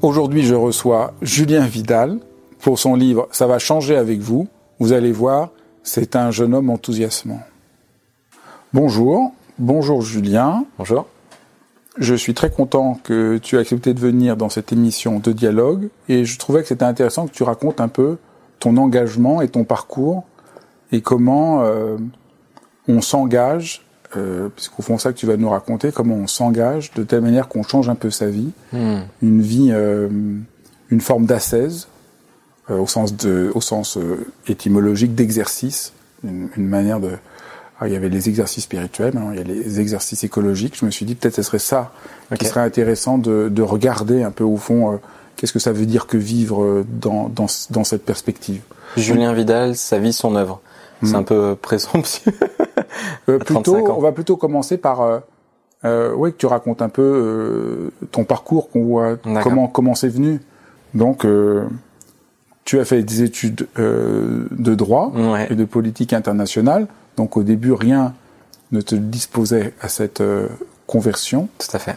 Aujourd'hui, je reçois Julien Vidal pour son livre Ça va changer avec vous. Vous allez voir, c'est un jeune homme enthousiasmant. Bonjour, bonjour Julien. Bonjour. Je suis très content que tu aies accepté de venir dans cette émission de dialogue et je trouvais que c'était intéressant que tu racontes un peu ton engagement et ton parcours et comment euh, on s'engage euh, puisqu'au fond ça que tu vas nous raconter, comment on s'engage de telle manière qu'on change un peu sa vie, hmm. une vie, euh, une forme d'ascèse, euh, au sens de, au sens euh, étymologique d'exercice, une, une, manière de. Ah, il y avait les exercices spirituels, il y a les exercices écologiques. Je me suis dit peut-être ce serait ça qui serait intéressant de, de, regarder un peu au fond euh, qu'est-ce que ça veut dire que vivre dans, dans, dans cette perspective. Julien Vidal, sa vie, son œuvre. C'est hmm. un peu présomptueux. Euh, plutôt, on va plutôt commencer par euh, euh, oui, que tu racontes un peu euh, ton parcours, qu'on voit comment comment c'est venu. Donc, euh, tu as fait des études de droit et de politique internationale. Donc, au début, rien ne te disposait à cette conversion. Tout à fait.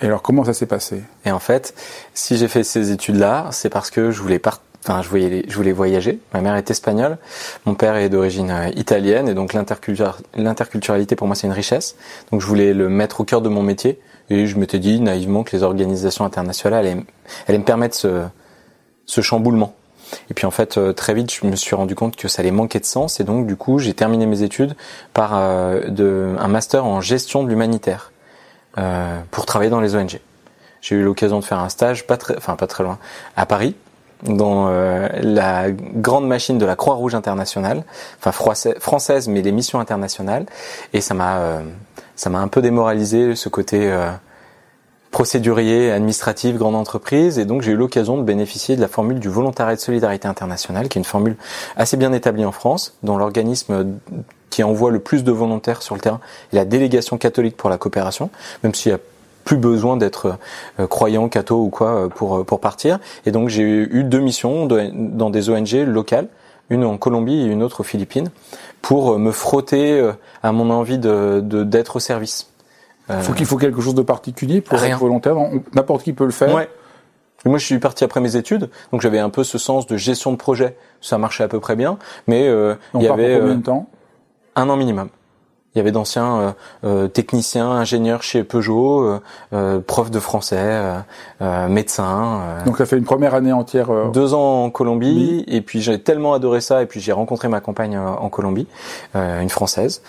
Et alors, comment ça s'est passé? Et en fait, si j'ai fait ces études-là, c'est parce que je voulais partir Enfin, je voulais, je voulais voyager. Ma mère est espagnole, mon père est d'origine euh, italienne, et donc l'interculturalité pour moi c'est une richesse. Donc je voulais le mettre au cœur de mon métier, et je m'étais dit naïvement que les organisations internationales allaient, allaient me permettre ce, ce chamboulement. Et puis en fait, euh, très vite, je me suis rendu compte que ça allait manquer de sens, et donc du coup, j'ai terminé mes études par euh, de, un master en gestion de l'humanitaire euh, pour travailler dans les ONG. J'ai eu l'occasion de faire un stage, pas très, enfin pas très loin, à Paris, dans euh, la grande machine de la Croix-Rouge internationale, enfin française, mais les missions internationales, et ça m'a euh, ça m'a un peu démoralisé ce côté euh, procédurier, administratif, grande entreprise, et donc j'ai eu l'occasion de bénéficier de la formule du volontariat de solidarité internationale, qui est une formule assez bien établie en France, dont l'organisme qui envoie le plus de volontaires sur le terrain est la délégation catholique pour la coopération, même s'il y a plus besoin d'être euh, croyant, catho ou quoi euh, pour euh, pour partir. Et donc j'ai eu deux missions dans des ONG locales, une en Colombie et une autre aux Philippines, pour me frotter à mon envie de d'être au service. Faut qu'il faut quelque chose de particulier pour être volontaire. N'importe qui peut le faire. Ouais. moi, je suis parti après mes études, donc j'avais un peu ce sens de gestion de projet. Ça marchait à peu près bien, mais il y avait combien de temps? un an minimum. Il y avait d'anciens euh, euh, techniciens, ingénieurs chez Peugeot, euh, profs de français, médecins. Donc ça fait une première année entière. deux ans en Colombie, et puis j'ai tellement adoré ça, et puis j'ai rencontré ma compagne en Colombie, une française,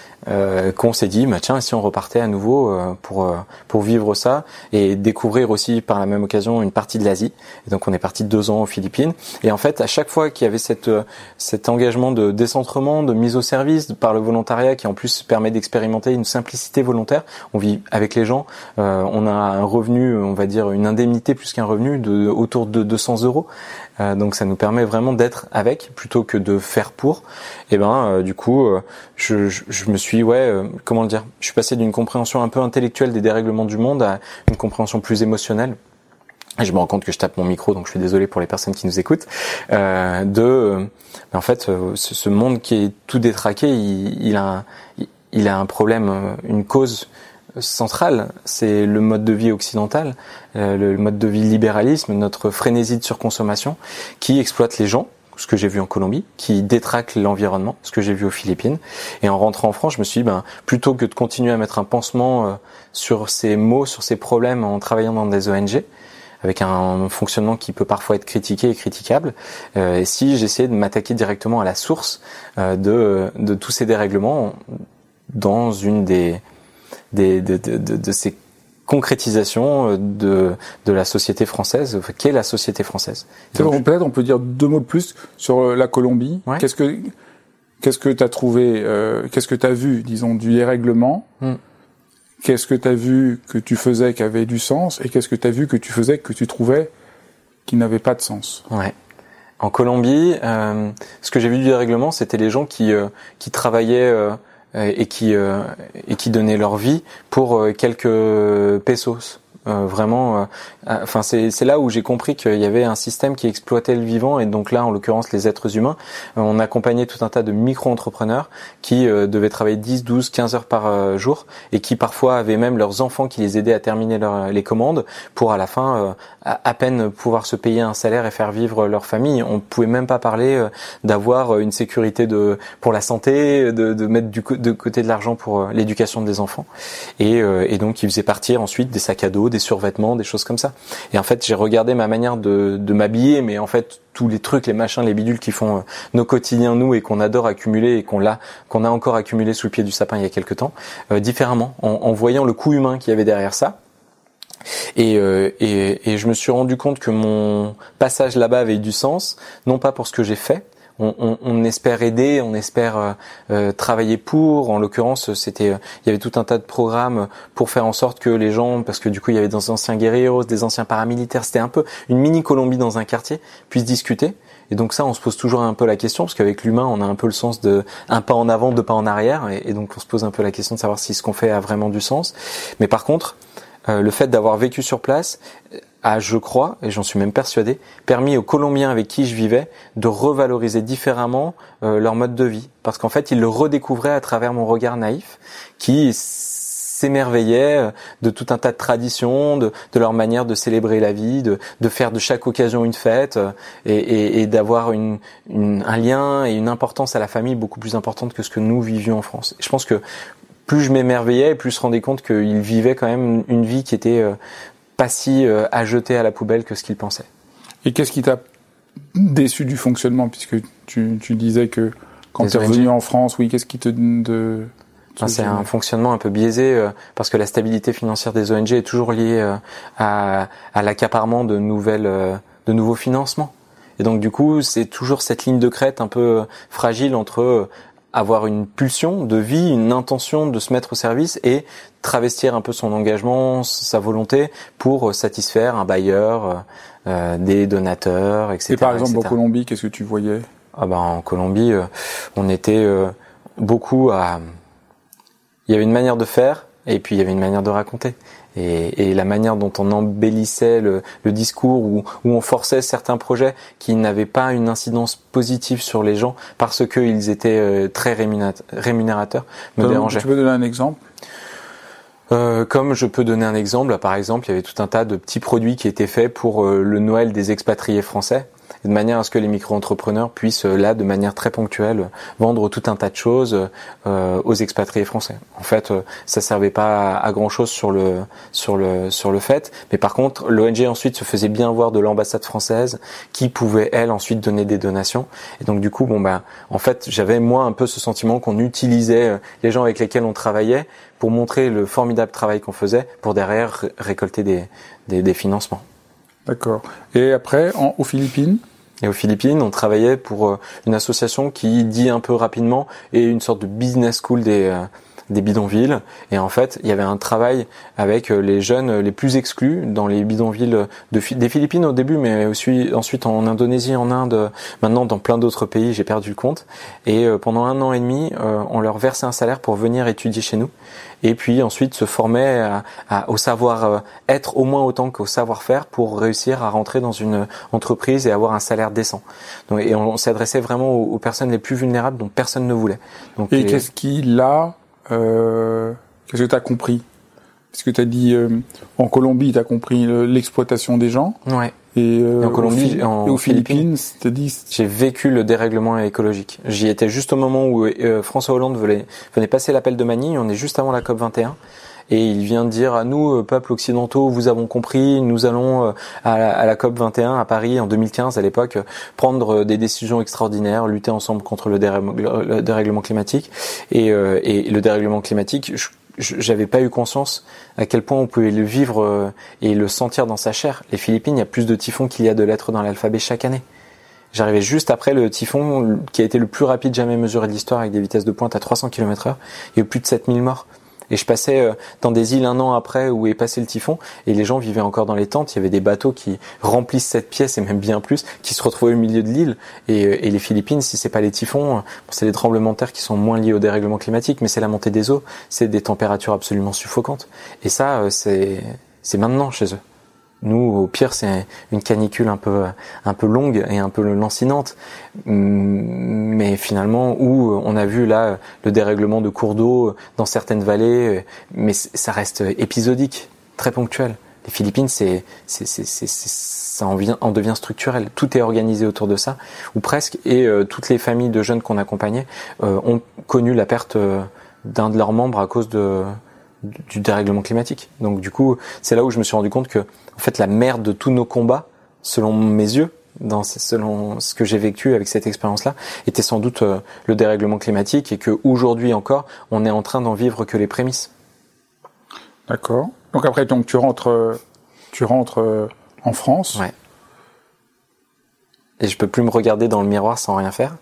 qu'on s'est dit, bah, tiens, si on repartait à nouveau pour pour vivre ça et découvrir aussi par la même occasion une partie de l'Asie. Et donc on est parti deux ans aux Philippines. Et en fait, à chaque fois qu'il y avait cette cet engagement de décentrement, de mise au service par le volontariat, qui en plus permet d'expérimenter une simplicité volontaire. On vit avec les gens, euh, on a un revenu, on va dire une indemnité plus qu'un revenu de autour de 200 euros. Euh, donc ça nous permet vraiment d'être avec plutôt que de faire pour. Et ben euh, du coup, je, je, me suis ouais, comment le dire, je suis passé d'une compréhension un peu intellectuelle des dérèglements du monde à une compréhension plus émotionnelle et je me rends compte que je tape mon micro, donc je suis désolé pour les personnes qui nous écoutent, de, en fait, ce, monde qui est tout détraqué, il, il a, il a un problème, euh, une cause centrale, c'est le mode de vie occidental, euh, le mode de vie libéralisme, notre frénésie de surconsommation qui exploite les gens, ce que j'ai vu en Colombie, qui détraque l'environnement, ce que j'ai vu aux Philippines. Et en rentrant en France, je me suis dit, ben, plutôt que de continuer à mettre un pansement euh, sur ces mots, sur ces problèmes en travaillant dans des ONG, avec un fonctionnement qui peut parfois être critiqué et critiquable. si j'essayais de m'attaquer directement à la source de tous ces dérèglements dans une des, des de, de, de ces concrétisation de, de la société française. Qu'est la société française Peut-être on peut dire deux mots de plus sur la Colombie. Qu'est-ce que qu'est-ce que tu as trouvé euh, Qu'est-ce que tu as vu, disons, du dérèglement hmm. Qu'est-ce que tu as vu que tu faisais qui avait du sens Et qu'est-ce que tu as vu que tu faisais que tu trouvais qui n'avait pas de sens? Ouais. En Colombie, euh, ce que j'ai vu du dérèglement, c'était les gens qui, euh, qui travaillaient euh, et qui, euh, et qui donnaient leur vie pour quelques pesos. Euh, vraiment, euh, enfin c'est là où j'ai compris qu'il y avait un système qui exploitait le vivant et donc là en l'occurrence les êtres humains. Euh, on accompagnait tout un tas de micro-entrepreneurs qui devaient travailler 10, 12, 15 heures par jour et qui parfois avaient même leurs enfants qui les aidaient à terminer leur, les commandes pour à la fin à, peine pouvoir se payer un salaire et faire vivre leur famille. On pouvait même pas parler d'avoir une sécurité de pour la santé, de, de mettre du de côté de l'argent pour l'éducation des enfants et, et donc ils faisaient partir ensuite des sacs à dos, survêtements, des choses comme ça. Et en fait, j'ai regardé ma manière de, m'habiller, mais en fait, tous les trucs, les machins, les bidules qui font euh, nos quotidiens nous et qu'on adore accumuler et qu'on qu'on a encore accumulé sous le pied du sapin il y a quelques temps, euh, différemment, en, voyant le coût humain qu'il y avait derrière ça. Et, euh, et, et, je me suis rendu compte que mon passage là-bas avait du sens, non pas pour ce que j'ai fait, on, espère aider, on espère euh, euh, travailler pour. En l'occurrence, c'était, euh, il y avait tout un tas de programmes pour faire en sorte que les gens, parce que du coup, il y avait des anciens guerrieros, des anciens paramilitaires, c'était un peu une mini Colombie dans un quartier, puissent discuter. Et donc ça, on se pose toujours un peu la question, parce qu'avec l'humain, on a un peu le sens de un pas en avant, deux pas en arrière, et, donc on se pose un peu la question de savoir si ce qu'on fait a vraiment du sens. Mais par contre, le fait d'avoir vécu sur place a, je crois, et j'en suis même persuadé, permis aux Colombiens avec qui je vivais de revaloriser différemment euh, leur mode de vie. Parce qu'en fait, ils le redécouvraient à travers mon regard naïf, qui s'émerveillait euh, de tout un tas de traditions, de, de, leur manière de célébrer la vie, de, de faire de chaque occasion une fête euh, et, d'avoir une, un lien et une importance à la famille beaucoup plus importante que ce que nous vivions en France. je pense que plus je m'émerveillais, plus je me rendais compte qu'ils vivaient quand même une vie qui était pas si euh, à jeter à la poubelle que ce qu'il pensait. Et qu'est-ce qui t'a déçu du fonctionnement puisque tu, tu disais que quand tu es revenu en France, oui, qu'est-ce qui te de c'est un fonctionnement un peu biaisé euh, parce que la stabilité financière des ONG est toujours liée euh, à, à l'accaparement de nouvelles, de nouveaux financements. Et donc du coup, c'est toujours cette ligne de crête un peu fragile entre avoir une pulsion de vie, une intention de se mettre au service et travestir un peu son engagement, sa volonté pour satisfaire un bailleur, euh, des donateurs, etc. Et par exemple en Colombie, qu'est-ce que tu voyais? Ah ben, En Colombie, euh, on était euh, beaucoup à... Il y avait une manière de faire et puis il y avait une manière de raconter et, et, la manière dont on embellissait le, le discours ou, où on forçait certains projets qui n'avaient pas une incidence positive sur les gens parce qu'ils étaient euh, très rémunérateurs me dérangeait. Tu peux donner un exemple? Euh, comme je peux donner un exemple, par exemple, il y avait tout un tas de petits produits qui étaient faits pour euh, le Noël des expatriés français de manière à ce que les micro-entrepreneurs puissent euh, là, de manière très ponctuelle, vendre tout un tas de choses euh, aux expatriés français. En fait, euh, ça servait pas à, grand chose sur le sur le sur le fait, mais par contre, l'ONG ensuite se faisait bien voir de l'ambassade française qui pouvait elle ensuite donner des donations. Et donc du coup, bon ben, en fait, j'avais moi un peu ce sentiment qu'on utilisait les gens avec lesquels on travaillait pour montrer le formidable travail qu'on faisait pour derrière récolter des, des, des financements. D'accord. Et après, en, aux Philippines et aux Philippines, on travaillait pour euh, une association qui dit un peu rapidement et une sorte de business school des euh, des bidonvilles. Et en fait, il y avait un travail avec euh, les jeunes les plus exclus dans les bidonvilles de, des Philippines au début, mais aussi ensuite en Indonésie, en Inde, maintenant dans plein d'autres pays, j'ai perdu le compte. Et euh, pendant un an et demi, euh, on leur versait un salaire pour venir étudier chez nous. Et puis ensuite se former au savoir-être au moins autant qu'au savoir-faire pour réussir à rentrer dans une entreprise et avoir un salaire décent. Donc, et on, s'adressait vraiment aux, personnes les plus vulnérables dont personne ne voulait. Donc, et qu'est-ce qui là euh, qu'est-ce que tu as compris? Parce que tu as dit euh, en Colombie, tu as compris l'exploitation des gens? Ouais. Et, euh, en Colombie, et aux Philippines, Philippines dit j'ai vécu le dérèglement écologique. J'y étais juste au moment où François Hollande venait, venait passer l'appel de Manille. On est juste avant la COP 21. Et il vient dire à nous, peuples occidentaux, vous avons compris, nous allons à la, COP 21 à Paris en 2015 à l'époque prendre des décisions extraordinaires, lutter ensemble contre le, dérèglement climatique et, le dérèglement climatique. j'avais pas eu conscience à quel point on pouvait le vivre et le sentir dans sa chair. Les Philippines, il y a plus de typhons qu'il y a de lettres dans l'alphabet chaque année. J'arrivais juste après le typhon qui a été le plus rapide jamais mesuré de l'histoire avec des vitesses de pointe à 300 km heure. Il y a eu plus de 7000 morts. Et je passais euh, dans des îles un an après où est passé le typhon et les gens vivaient encore dans les tentes. Il y avait des bateaux qui remplissent cette pièce et même bien plus, qui se retrouvaient au milieu de l'île. Et, euh, les Philippines, si c'est pas les typhons, bon, c'est des tremblements de terre qui sont moins liés au dérèglement climatique, mais c'est la montée des eaux, c'est des températures absolument suffocantes. Et ça, euh, c'est c'est maintenant chez eux. Nous, au pire, c'est une canicule un peu, un peu longue et un peu lancinante, mais finalement où on a vu là le dérèglement de cours d'eau dans certaines vallées, mais ça reste épisodique, très ponctuel. Les Philippines, c'est, ça en, vient, en devient structurel. Tout est organisé autour de ça, ou presque, et euh, toutes les familles de jeunes qu'on accompagnait euh, ont connu la perte euh, d'un de leurs membres à cause de du dérèglement climatique. Donc du coup, c'est là où je me suis rendu compte que en fait la merde de tous nos combats, selon mes yeux, dans selon ce que j'ai vécu avec cette expérience-là, était sans doute euh, le dérèglement climatique et que aujourd'hui encore, on est en train d'en vivre que les prémices. D'accord. Donc après, donc tu rentres, tu rentres euh, en France. Ouais. Et je peux plus me regarder dans le miroir sans rien faire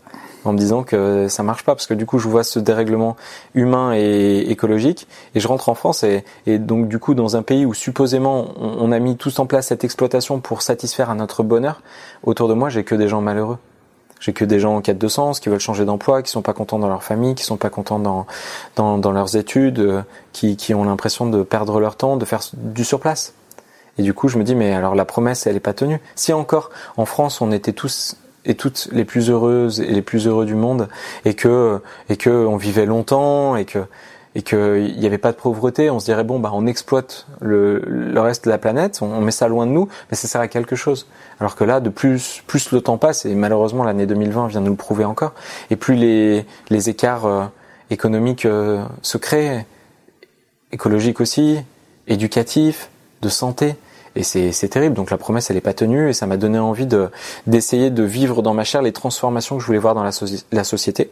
en me disant que ça marche pas parce que du coup je vois ce dérèglement humain et écologique et je rentre en France et, donc du coup dans un pays où supposément on, a mis tous en place cette exploitation pour satisfaire à notre bonheur autour de moi j'ai que des gens malheureux. J'ai que des gens en quête de sens qui veulent changer d'emploi qui sont pas contents dans leur famille qui sont pas contents dans dans, leurs études euh, qui, qui ont l'impression de perdre leur temps de faire du surplace. Et du coup je me dis mais alors la promesse elle est pas tenue. Si encore en France on était tous et toutes les plus heureuses et les plus heureux du monde et que et que on vivait longtemps et que et qu'il n'y avait pas de pauvreté, on se dirait bon bah on exploite le, le reste de la planète, on, met ça loin de nous, mais ça sert à quelque chose. Alors que là, de plus plus le temps passe et malheureusement l'année 2020 vient nous le prouver encore, et plus les les écarts euh, économiques euh, se créent, écologiques aussi, éducatifs, de santé, et c'est terrible. Donc la promesse, elle n'est pas tenue et ça m'a donné envie de d'essayer de vivre dans ma chair les transformations que je voulais voir dans la, société,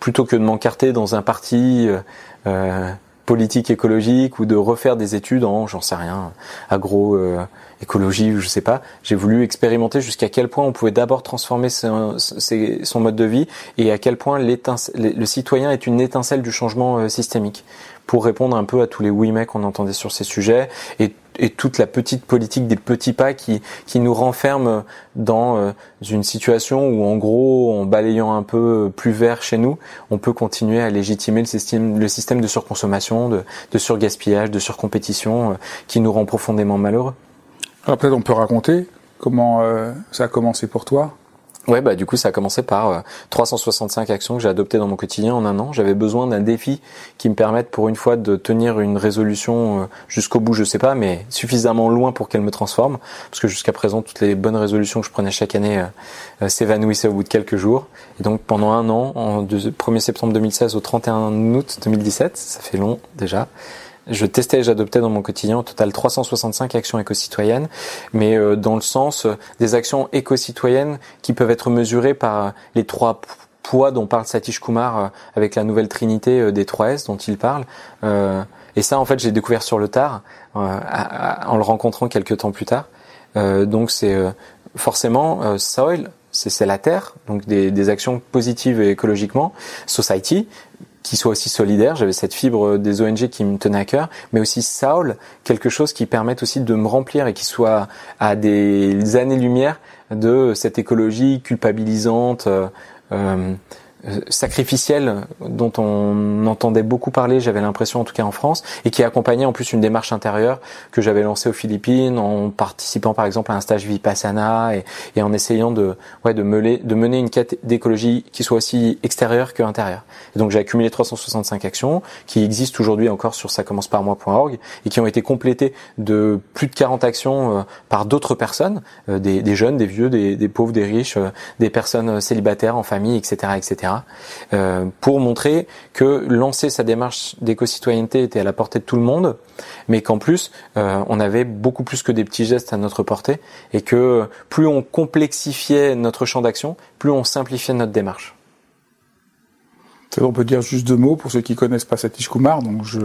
plutôt que de m'encarter dans un parti euh, euh, politique écologique ou de refaire des études en, j'en sais rien, agro euh, écologie ou je sais pas. J'ai voulu expérimenter jusqu'à quel point on pouvait d'abord transformer son, mode de vie et à quel point le citoyen est une étincelle du changement systémique pour répondre un peu à tous les oui mais qu'on entendait sur ces sujets et toute la petite politique des petits pas qui, qui nous renferme dans euh, une situation où en gros, en balayant un peu plus vert chez nous, on peut continuer à légitimer le système, le système de surconsommation, de, de surgaspillage, de surcompétition euh, qui nous rend profondément malheureux. Alors peut-être on peut raconter comment euh, ça a commencé pour toi Ouais, bah du coup ça a commencé par 365 euh, actions que j'ai adoptées dans mon quotidien en un an. J'avais besoin d'un défi qui me permette pour une fois de tenir une résolution euh, jusqu'au bout, je sais pas, mais suffisamment loin pour qu'elle me transforme. Parce que jusqu'à présent, toutes les bonnes résolutions que je prenais chaque année euh, s'évanouissaient au bout de quelques jours. Et donc pendant un an, en 1er septembre 2016 au 31 août 2017, ça fait long déjà, je testais et j'adoptais dans mon quotidien au total 365 actions éco-citoyennes, mais euh, dans le sens euh, des actions éco-citoyennes qui peuvent être mesurées par les trois poids dont parle Satish Kumar euh, avec la nouvelle trinité des 3 S dont il parle. et ça, en fait, j'ai découvert sur le tard, en le rencontrant quelques temps plus tard. donc c'est forcément soil, c'est la terre, donc des, des actions positives écologiquement, society, qui soit aussi solidaire. J'avais cette fibre des ONG qui me tenait à cœur, mais aussi Saul, quelque chose qui permette aussi de me remplir et qui soit à des années-lumière de cette écologie culpabilisante. Euh, euh euh, sacrificielle dont on entendait beaucoup parler, j'avais l'impression en tout cas en France, et qui accompagnait en plus une démarche intérieure que j'avais lancée aux Philippines en participant par exemple à un stage Vipassana et, et en essayant de, ouais, de, de mener une quête d'écologie qui soit aussi extérieure que intérieure. Et donc j'ai accumulé 365 actions qui existent aujourd'hui encore sur ça et qui ont été complétées de plus de 40 actions euh, par d'autres personnes, euh, des, des, jeunes, des vieux, des, des pauvres, des riches, des personnes célibataires en famille, etc., etc etc. Euh, pour montrer que lancer sa démarche d'éco-citoyenneté était à la portée de tout le monde, mais qu'en plus euh, on avait beaucoup plus que des petits gestes à notre portée et que plus on complexifiait notre champ d'action, plus on simplifiait notre démarche. On peut dire juste deux mots pour ceux qui connaissent pas Satish Kumar, donc je,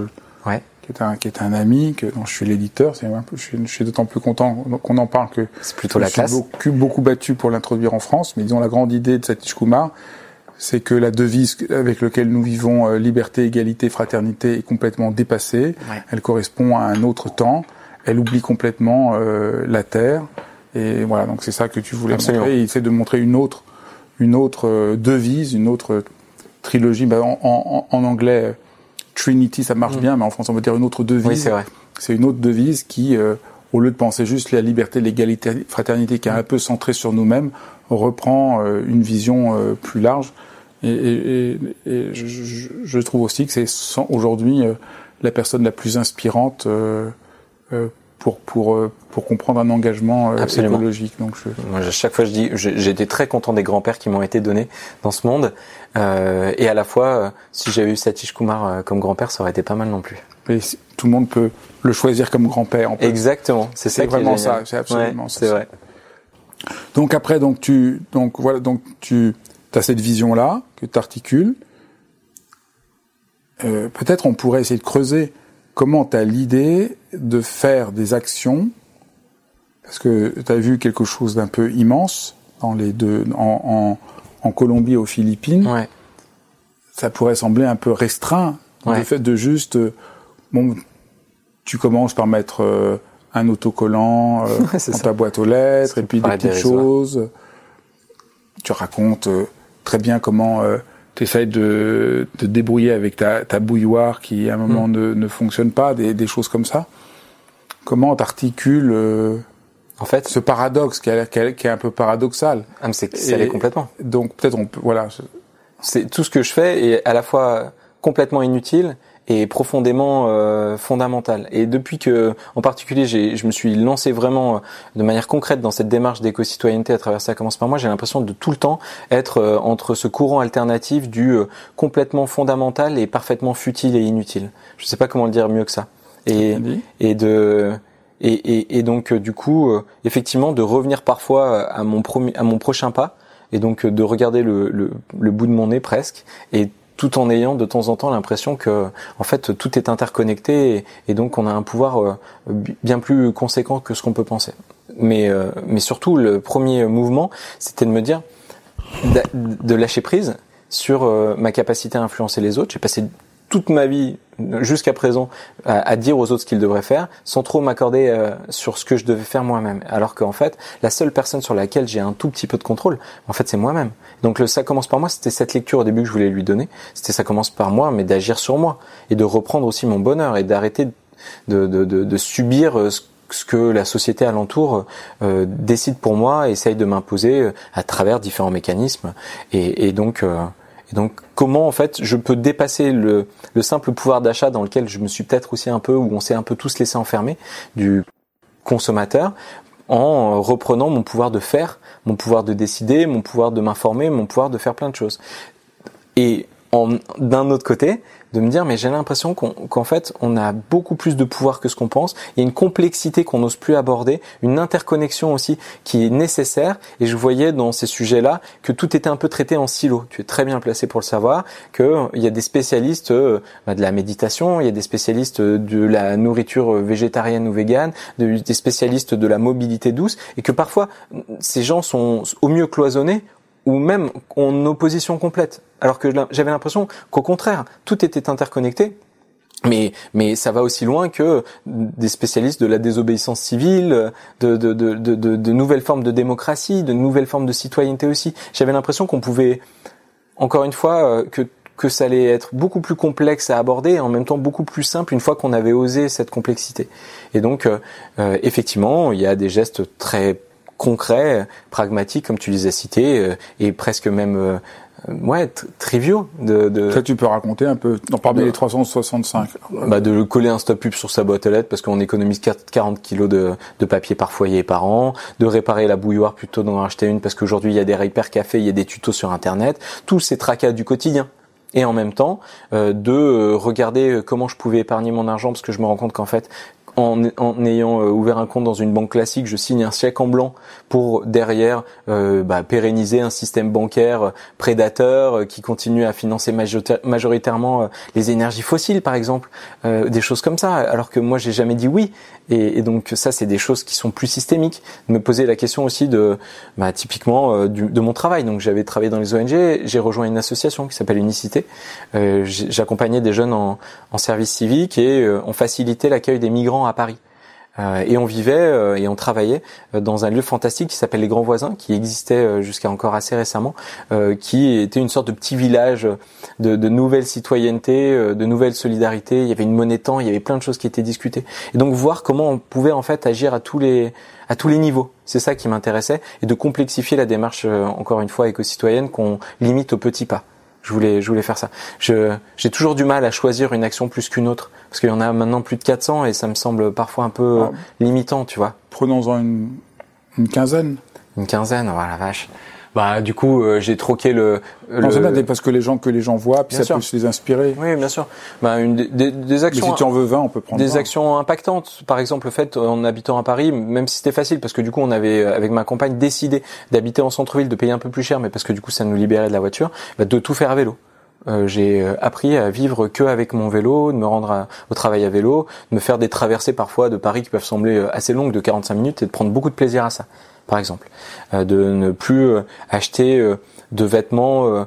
ouais. qui est un qui est un ami, que dont je suis l'éditeur. C'est je suis, je suis d'autant plus content qu'on en parle que c'est plutôt la classe. Beaucoup, beaucoup battu pour l'introduire en France, mais disons la grande idée de Satish Kumar, c'est que la devise avec laquelle nous vivons, euh, liberté, égalité, fraternité, est complètement dépassée. Ouais. Elle correspond à un autre temps. Elle oublie complètement euh, la terre. Et voilà, donc c'est ça que tu voulais Absolument. montrer. Il essaie de montrer une autre, une autre euh, devise, une autre trilogie. Ben, en, en, en, anglais, Trinity, ça marche Mm. bien, mais en français, on va dire une autre devise. Oui, c'est vrai. C'est une autre devise qui, euh, au lieu de penser juste la liberté, l'égalité, la fraternité, qui est un peu centrée sur nous-mêmes, reprend euh, une vision euh, plus large. Et, et, et, je, je, je, trouve aussi que c'est aujourd'hui euh, la personne la plus inspirante euh, euh, pour pour pour comprendre un engagement euh, écologique. Donc je... Moi, chaque fois je dis, été très content des grands-pères qui m'ont été donnés dans ce monde, euh, et à la fois, si j'avais eu Satish Kumar comme grand-père, ça aurait été pas mal non plus. Et tout le monde peut le choisir comme grand-père. Exactement, c'est ça. vraiment ça. C'est absolument ouais, ça. C'est vrai. Donc après, donc tu, donc voilà, donc tu as cette vision-là que tu articules. Euh, Peut-être on pourrait essayer de creuser comment tu as l'idée de faire des actions, parce que tu as vu quelque chose d'un peu immense dans les deux, en, en, en Colombie et aux Philippines. Ouais. Ça pourrait sembler un peu restreint, ouais. le fait de juste, euh, bon, tu commences par mettre euh, un autocollant euh, dans ça. ta boîte aux lettres, et puis des petites choses. Tu racontes très bien comment euh, tu essayes de te débrouiller avec ta, ta, bouilloire qui à un moment mm. ne, ne, fonctionne pas, des, des, choses comme ça. Comment t'articules euh, en fait ce paradoxe qui est, qui est, qui est un peu paradoxal ah, mais c'est ça l'est complètement. Donc peut-être on peut voilà. C'est tout ce que je fais est à la fois complètement inutile et profondément euh, fondamental. Et depuis que, en particulier, je me suis lancé vraiment euh, de manière concrète dans cette démarche d'éco-citoyenneté à travers ça commence par moi, j'ai l'impression de tout le temps être euh, entre ce courant alternatif du euh, complètement fondamental et parfaitement futile et inutile. Je sais pas comment le dire mieux que ça. Et, et de et, et, et, donc du coup, euh, effectivement, de revenir parfois à mon à mon prochain pas, et donc de regarder le, le, le bout de mon nez presque, et tout en ayant de temps en temps l'impression que en fait tout est interconnecté et, donc on a un pouvoir euh, bien plus conséquent que ce qu'on peut penser. Mais euh, mais surtout le premier mouvement, c'était de me dire de lâcher prise sur euh, ma capacité à influencer les autres. Toute ma vie jusqu'à présent à, à, dire aux autres ce qu'ils devraient faire sans trop m'accorder euh, sur ce que je devais faire moi-même. Alors qu'en fait la seule personne sur laquelle j'ai un tout petit peu de contrôle en fait c'est moi-même. Donc le ça commence par moi. C'était cette lecture au début que je voulais lui donner. C'était ça commence par moi mais d'agir sur moi et de reprendre aussi mon bonheur et d'arrêter de, de, de, de, subir euh, ce que la société alentour euh, décide pour moi, essaye de m'imposer à travers différents mécanismes. Et, et donc, euh, et donc, comment en fait je peux dépasser le, le simple pouvoir d'achat dans lequel je me suis peut-être aussi un peu, où on s'est un peu tous laissé enfermer du consommateur, en reprenant mon pouvoir de faire, mon pouvoir de décider, mon pouvoir de m'informer, mon pouvoir de faire plein de choses. Et d'un autre côté, de me dire mais j'ai l'impression qu'en qu fait on a beaucoup plus de pouvoir que ce qu'on pense. Il y a une complexité qu'on n'ose plus aborder, une interconnexion aussi qui est nécessaire. Et je voyais dans ces sujets-là que tout était un peu traité en silo. Tu es très bien placé pour le savoir. Que il y a des spécialistes euh, de la méditation, il y a des spécialistes de la nourriture végétarienne ou végane, de, des spécialistes de la mobilité douce, et que parfois ces gens sont au mieux cloisonnés ou même en opposition complète. Alors que j'avais l'impression qu'au contraire, tout était interconnecté. Mais, mais ça va aussi loin que des spécialistes de la désobéissance civile, de, de, de, de, de nouvelles formes de démocratie, de nouvelles formes de citoyenneté aussi. J'avais l'impression qu'on pouvait, encore une fois, que que ça allait être beaucoup plus complexe à aborder et en même temps beaucoup plus simple une fois qu'on avait osé cette complexité. Et donc, euh, effectivement, il y a des gestes très concret, pragmatique, comme tu les as cités, euh, et presque même euh, ouais, triviaux. De, de... Ça, tu peux raconter un peu, non, parmi les 365. Bah, de coller un stop pub sur sa boîte aux lettres parce qu'on économise 40 kilos de, de papier par foyer et par an, de réparer la bouilloire plutôt d'en acheter une parce qu'aujourd'hui il y a des hyper cafés, il y a des tutos sur internet, tous ces tracas du quotidien et en même temps euh, de regarder comment je pouvais épargner mon argent parce que je me rends compte qu'en fait en, ayant euh, ouvert un compte dans une banque classique, je signe un chèque en blanc pour derrière euh, bah, pérenniser un système bancaire euh, prédateur qui continue à financer majoritairement les énergies fossiles, par exemple, des choses comme ça. Alors que moi, j'ai jamais dit oui. Et, donc ça, c'est des choses qui sont plus systémiques. Me poser la question aussi de, bah, typiquement, du, de mon travail. Donc j'avais travaillé dans les ONG, j'ai rejoint une association qui s'appelle Unicité. J'accompagnais des jeunes en, en service civique et on facilitait l'accueil des migrants à Paris. Euh, et on vivait euh, et on travaillait euh, dans un lieu fantastique qui s'appelle les Grands Voisins, qui existait jusqu'à encore assez récemment, qui était une sorte de petit village de, de nouvelles citoyennetés, de nouvelles solidarités. Il y avait une monnaie temps, il y avait plein de choses qui étaient discutées. Et donc voir comment on pouvait en fait agir à tous les à tous les niveaux. C'est ça qui m'intéressait et de complexifier la démarche encore une fois éco-citoyenne qu'on limite aux petits pas. Je voulais, je voulais faire ça. Je, j'ai toujours du mal à choisir une action plus qu'une autre parce qu'il y en a maintenant plus de 400 et ça me semble parfois un peu ah. limitant, tu vois. Prenons-en une, une quinzaine. Une quinzaine, oh la vache bah du coup euh, j'ai troqué le, le... Non, c'est parce que les gens que les gens voient puis ça peut les inspirer. Oui, bien sûr. Bah une des, des actions Mais si tu en veux 20, on peut prendre des actions impactantes. Par exemple, le fait en habitant à Paris, même si c'était facile parce que du coup on avait avec ma compagne décidé d'habiter en centre-ville, de payer un peu plus cher mais parce que du coup ça nous libérait de la voiture, bah, de tout faire à vélo. Euh, j'ai euh, appris à vivre que avec mon vélo, de me rendre au travail à vélo, de me faire des traversées parfois de Paris qui peuvent sembler assez longues de 45 minutes et de prendre beaucoup de plaisir à ça par exemple, euh, de ne plus euh, acheter euh, de vêtements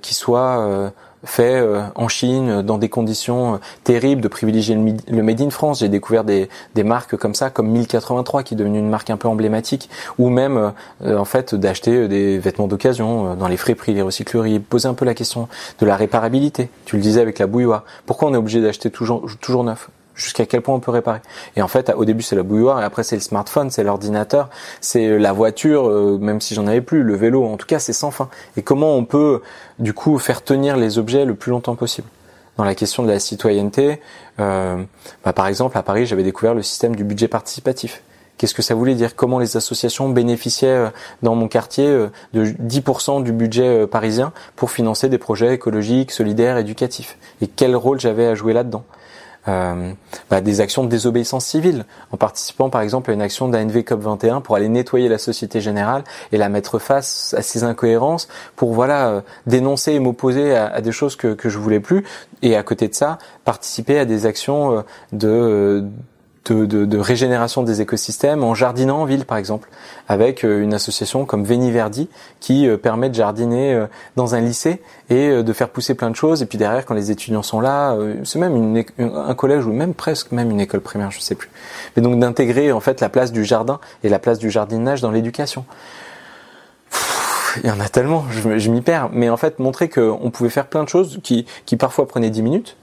qui soient faits en Chine dans des conditions terribles, de privilégier le Made in France. J'ai découvert des, des marques comme ça, comme 1083 qui est devenue une marque un peu emblématique, ou même en fait d'acheter des vêtements d'occasion dans les friperies, les recycleries. Poser un peu la question de la réparabilité. Tu le disais avec la bouilloire. Pourquoi on est obligé d'acheter toujours, toujours neuf? Jusqu'à quel point on peut réparer. Et en fait, au début c'est la bouilloire, et après c'est le smartphone, c'est l'ordinateur, c'est la voiture, euh, même si j'en avais plus, le vélo. En tout cas, c'est sans fin. Et comment on peut du coup faire tenir les objets le plus longtemps possible? Dans la question de la citoyenneté, euh, bah, par exemple, à Paris, j'avais découvert le système du budget participatif. Qu'est-ce que ça voulait dire? Comment les associations bénéficiaient euh, dans mon quartier de 10% du budget parisien pour financer des projets écologiques, solidaires, éducatifs? Et quel rôle j'avais à jouer là-dedans? Euh, bah, des actions de désobéissance civile, en participant par exemple à une action d'ANV COP21 pour aller nettoyer la Société Générale et la mettre face à ces incohérences, pour voilà euh, dénoncer et m'opposer à, des choses que, que je voulais plus, et à côté de ça, participer à des actions euh, de de, de, régénération des écosystèmes en jardinant en ville par exemple, avec euh, une association comme Veni Verdi qui euh, permet de jardiner euh, dans un lycée et de faire pousser plein de choses. Et puis derrière, quand les étudiants sont là, c'est même une, un collège ou même presque même une école primaire, je sais plus. Mais donc d'intégrer en fait la place du jardin et la place du jardinage dans l'éducation. Il y en a tellement, je, je m'y perds. Mais en fait, montrer qu'on pouvait faire plein de choses qui, qui parfois prenaient 10 minutes,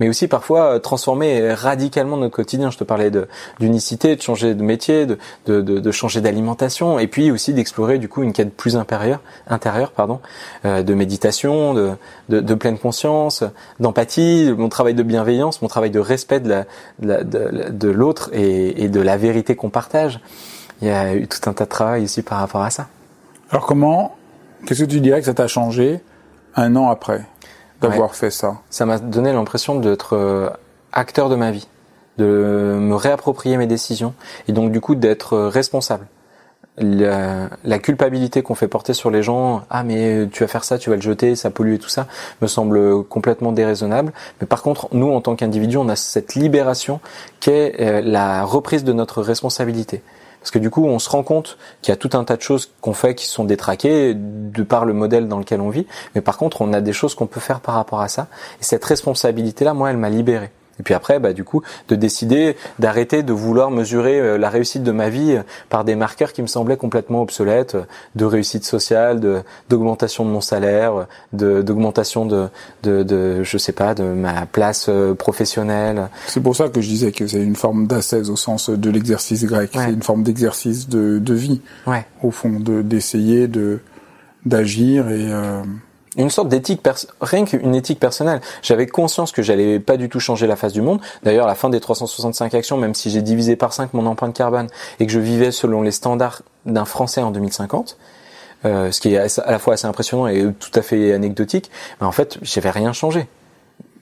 mais aussi parfois euh, transformer radicalement notre quotidien. Je te parlais d'unicité, de, changer de métier, de, de, de, changer d'alimentation, et puis aussi d'explorer du coup une quête plus intérieure, intérieure pardon, euh, de méditation, de, de, pleine conscience, d'empathie, mon travail de bienveillance, mon travail de respect de la, de, l'autre et, et de la vérité qu'on partage. Il y a eu tout un tas de travail ici par rapport à ça. Alors comment, qu'est-ce que tu dirais que ça t'a changé un an après? D'avoir fait ça Ça m'a donné l'impression d'être euh, acteur de ma vie, de me réapproprier mes décisions et donc du coup d'être euh, responsable. La, la culpabilité qu'on fait porter sur les gens, ah mais tu vas faire ça, tu vas le jeter, ça pollue et tout ça, me semble complètement déraisonnable. Mais par contre, nous en tant qu'individus, on a cette libération qu'est euh, la reprise de notre responsabilité. Parce que du coup, on se rend compte qu'il y a tout un tas de choses qu'on fait qui sont détraquées de par le modèle dans lequel on vit. Mais par contre, on a des choses qu'on peut faire par rapport à ça. Et cette responsabilité-là, moi, elle m'a libéré. Et puis après, bah, du coup, de décider d'arrêter de vouloir mesurer euh, la réussite de ma vie euh, par des marqueurs qui me semblaient complètement obsolètes, euh, de réussite sociale, de d'augmentation de mon salaire, de d'augmentation de, de, de, je sais pas, de ma place professionnelle. C'est pour ça que je disais que c'est une forme d'ascèse au sens de l'exercice grec. C'est une forme d'exercice de, de vie, ouais. au fond, de d'essayer de d'agir et une sorte d'éthique rien qu'une éthique personnelle. J'avais conscience que j'allais pas du tout changer la face du monde. D'ailleurs, la fin des 365 actions, même si j'ai divisé par 5 mon empreinte carbone et que je vivais selon les standards d'un Français en 2050, euh, ce qui est à la fois assez impressionnant et tout à fait anecdotique, mais en fait, j'avais rien changé.